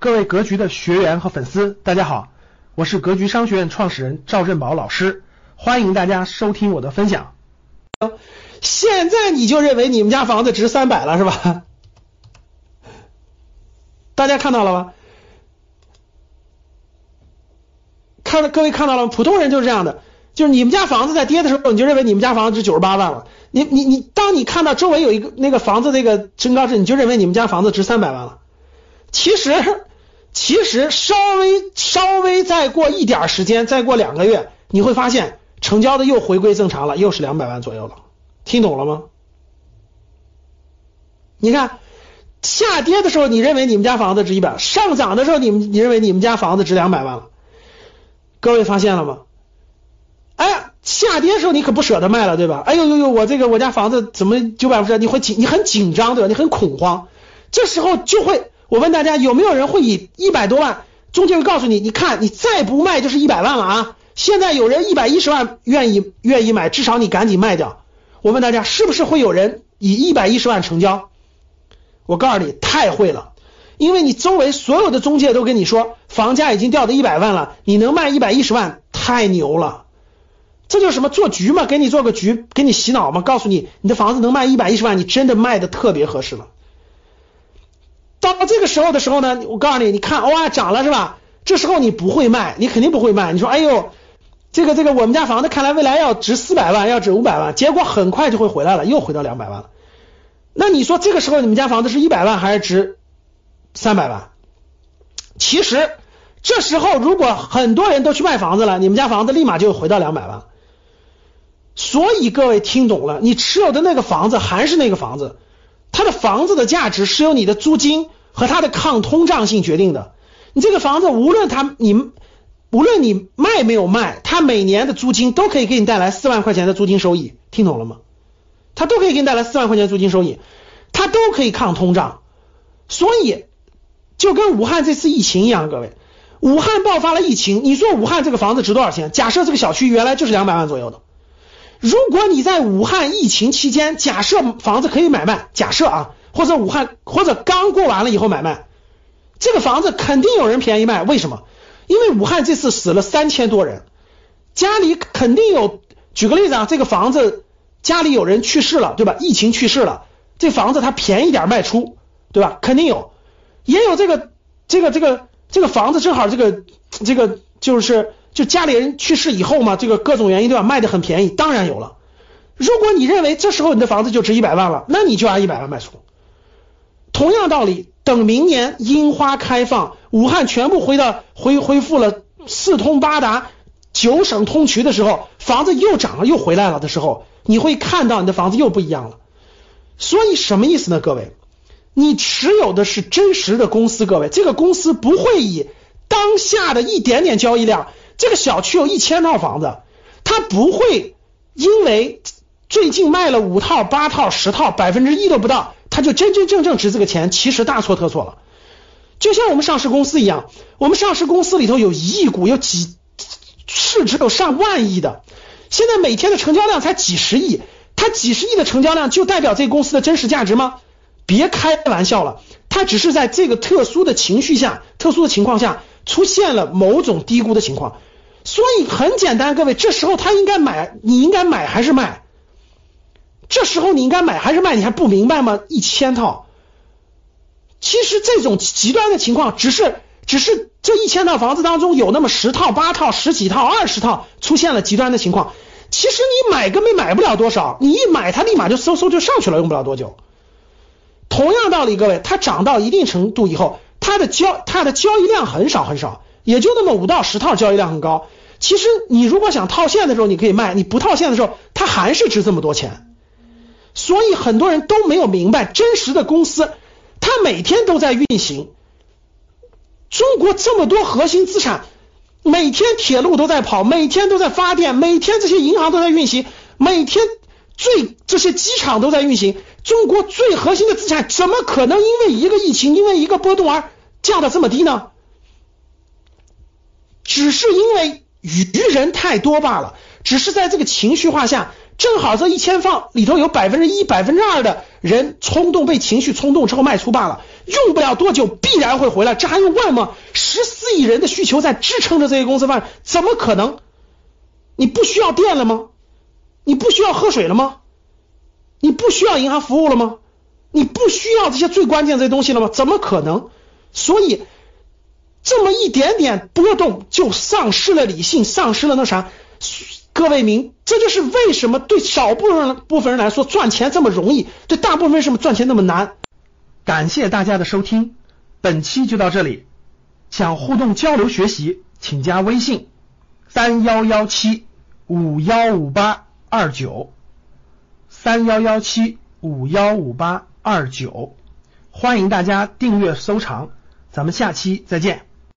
各位格局的学员和粉丝，大家好，我是格局商学院创始人赵振宝老师，欢迎大家收听我的分享。现在你就认为你们家房子值三百了是吧？大家看到了吗？看了各位看到了吗？普通人就是这样的，就是你们家房子在跌的时候，你就认为你们家房子值九十八万了。你你你，当你看到周围有一个那个房子那个身高值，你就认为你们家房子值三百万了。其实。其实稍微稍微再过一点时间，再过两个月，你会发现成交的又回归正常了，又是两百万左右了。听懂了吗？你看下跌的时候，你认为你们家房子值一百；上涨的时候，你们你认为你们家房子值两百万了。各位发现了吗？哎，下跌的时候你可不舍得卖了，对吧？哎呦呦呦，我这个我家房子怎么九百五十？你会紧，你很紧张，对吧？你很恐慌，这时候就会。我问大家，有没有人会以一百多万？中介会告诉你，你看你再不卖就是一百万了啊！现在有人一百一十万愿意愿意买，至少你赶紧卖掉。我问大家，是不是会有人以一百一十万成交？我告诉你，太会了，因为你周围所有的中介都跟你说，房价已经掉到一百万了，你能卖一百一十万，太牛了！这就是什么做局嘛？给你做个局，给你洗脑嘛？告诉你，你的房子能卖一百一十万，你真的卖的特别合适了。到这个时候的时候呢，我告诉你，你看哇涨了是吧？这时候你不会卖，你肯定不会卖。你说哎呦，这个这个我们家房子看来未来要值四百万，要值五百万，结果很快就会回来了，又回到两百万了。那你说这个时候你们家房子是一百万还是值三百万？其实这时候如果很多人都去卖房子了，你们家房子立马就回到两百万。所以各位听懂了，你持有的那个房子还是那个房子。它的房子的价值是由你的租金和它的抗通胀性决定的。你这个房子无论它你无论你卖没有卖，它每年的租金都可以给你带来四万块钱的租金收益，听懂了吗？它都可以给你带来四万块钱租金收益，它都可以抗通胀。所以就跟武汉这次疫情一样，各位，武汉爆发了疫情，你说武汉这个房子值多少钱？假设这个小区原来就是两百万左右的。如果你在武汉疫情期间，假设房子可以买卖，假设啊，或者武汉或者刚过完了以后买卖，这个房子肯定有人便宜卖。为什么？因为武汉这次死了三千多人，家里肯定有。举个例子啊，这个房子家里有人去世了，对吧？疫情去世了，这房子它便宜点卖出，对吧？肯定有，也有这个这个这个这个房子正好这个这个就是。就家里人去世以后嘛，这个各种原因对吧？卖的很便宜，当然有了。如果你认为这时候你的房子就值一百万了，那你就按一百万卖出。同样道理，等明年樱花开放，武汉全部回到恢恢复了四通八达、九省通衢的时候，房子又涨了又回来了的时候，你会看到你的房子又不一样了。所以什么意思呢？各位，你持有的是真实的公司，各位，这个公司不会以当下的一点点交易量。这个小区有一千套房子，它不会因为最近卖了五套、八套、十套，百分之一都不到，他就真真正正值这个钱。其实大错特错了。就像我们上市公司一样，我们上市公司里头有一亿股，有几市值有上万亿的，现在每天的成交量才几十亿，它几十亿的成交量就代表这个公司的真实价值吗？别开玩笑了，它只是在这个特殊的情绪下、特殊的情况下出现了某种低估的情况。所以很简单，各位，这时候他应该买，你应该买还是卖？这时候你应该买还是卖？你还不明白吗？一千套，其实这种极端的情况，只是只是这一千套房子当中有那么十套、八套、十几套、二十套出现了极端的情况。其实你买根本买不了多少，你一买它立马就嗖嗖就上去了，用不了多久。同样道理，各位，它涨到一定程度以后，它的交它的交易量很少很少，也就那么五到十套，交易量很高。其实你如果想套现的时候，你可以卖；你不套现的时候，它还是值这么多钱。所以很多人都没有明白，真实的公司它每天都在运行。中国这么多核心资产，每天铁路都在跑，每天都在发电，每天这些银行都在运行，每天最这些机场都在运行。中国最核心的资产怎么可能因为一个疫情，因为一个波动而降到这么低呢？只是因为。愚人太多罢了，只是在这个情绪化下，正好这一千放里头有百分之一、百分之二的人冲动被情绪冲动之后卖出罢了。用不了多久必然会回来，这还用问吗？十四亿人的需求在支撑着这些公司发展，怎么可能？你不需要电了吗？你不需要喝水了吗？你不需要银行服务了吗？你不需要这些最关键这些东西了吗？怎么可能？所以这么一点点波动就丧失了理性，丧失了那啥。各位明，这就是为什么对少部分部分人来说赚钱这么容易，对大部分为什么赚钱那么难？感谢大家的收听，本期就到这里。想互动交流学习，请加微信三幺幺七五幺五八二九三幺幺七五幺五八二九，欢迎大家订阅收藏，咱们下期再见。